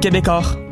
Québecor.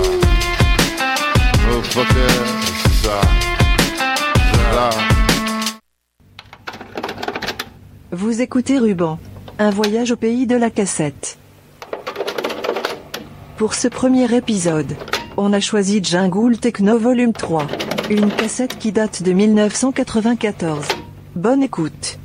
Vous écoutez Ruban. Un voyage au pays de la cassette. Pour ce premier épisode, on a choisi Jungle Techno Volume 3. Une cassette qui date de 1994. Bonne écoute.